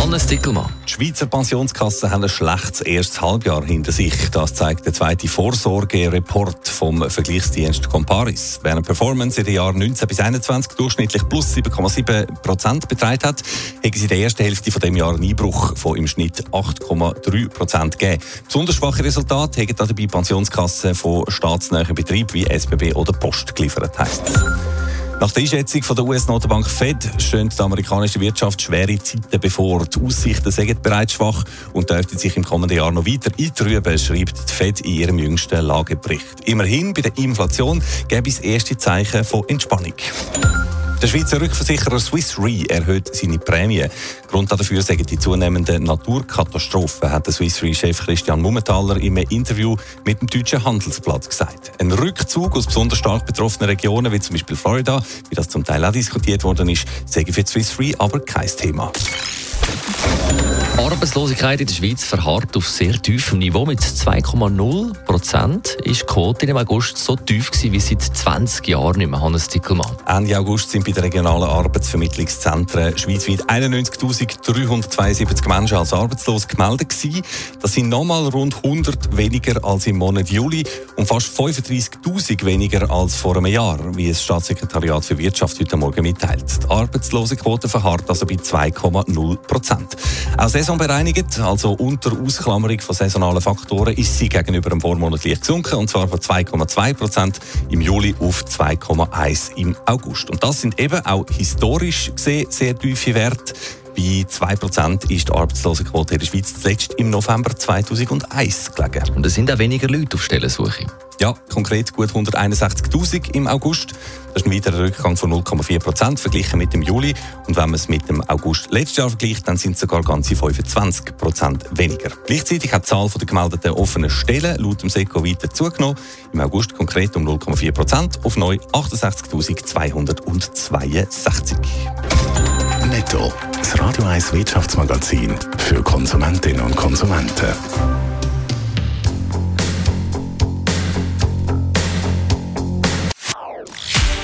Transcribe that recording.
Hannes Dickelmann. Die Schweizer Pensionskassen haben ein schlechtes erstes Halbjahr hinter sich. Das zeigt der zweite Vorsorgereport vom Vergleichsdienst Comparis. Während Performance in den Jahren 19 bis 21 durchschnittlich plus 7,7 Prozent beträgt hat, haben sie in der ersten Hälfte von dem Jahr einen Einbruch von im Schnitt 8,3 Prozent gegeben. Besonders schwache Resultate haben dabei Pensionskassen von staatsnahen Betrieben wie SBB oder Post geliefert, heisst. Nach der Einschätzung von der US-Notenbank Fed stehen die amerikanische Wirtschaft schwere Zeiten bevor. Die Aussichten sind bereits schwach und dürften sich im kommenden Jahr noch weiter eintrüben, schreibt die Fed in ihrem jüngsten Lagebericht. Immerhin bei der Inflation gäbe es erste Zeichen von Entspannung. Der Schweizer Rückversicherer Swiss Re erhöht seine Prämie. Grund dafür sagen die zunehmenden Naturkatastrophen, hat der Swiss Re-Chef Christian Mummentaler im Interview mit dem Deutschen Handelsblatt gesagt. Ein Rückzug aus besonders stark betroffenen Regionen, wie zum Beispiel Florida, wie das zum Teil auch diskutiert worden ist, sagen für Swiss Re aber kein Thema. Arbeitslosigkeit in der Schweiz verharrt auf sehr tiefem Niveau. Mit 2,0 Prozent ist die Quote im August so tief gewesen wie seit 20 Jahren nicht mehr. Hannes Dickelmann. Ende August sind bei den regionalen Arbeitsvermittlungszentren schweizweit 91.372 Menschen als arbeitslos gemeldet gewesen. Das sind nochmal rund 100 weniger als im Monat Juli und fast 35.000 weniger als vor einem Jahr, wie das Staatssekretariat für Wirtschaft heute Morgen mitteilt. Die Arbeitslosenquote verharrt also bei 2,0 Prozent. Auch saisonbereinigt, also unter Ausklammerung von saisonalen Faktoren, ist sie gegenüber dem Vormonat leicht gesunken, und zwar von 2,2 Prozent im Juli auf 2,1 im August. Und das sind eben auch historisch gesehen sehr tiefe Werte. Bei 2% ist die Arbeitslosenquote in der Schweiz zuletzt im November 2001 gelegen. Und es sind auch weniger Leute auf Stellensuche. Ja, konkret gut 161.000 im August. Das ist ein weiterer Rückgang von 0,4 Prozent verglichen mit dem Juli. Und wenn man es mit dem August letztes Jahr vergleicht, dann sind es sogar ganze 25 Prozent weniger. Gleichzeitig hat die Zahl der gemeldeten offenen Stellen laut dem SECO weiter zugenommen. Im August konkret um 0,4 Prozent auf neu 68.262. Netto. Das Radio 1 Wirtschaftsmagazin für Konsumentinnen und Konsumenten.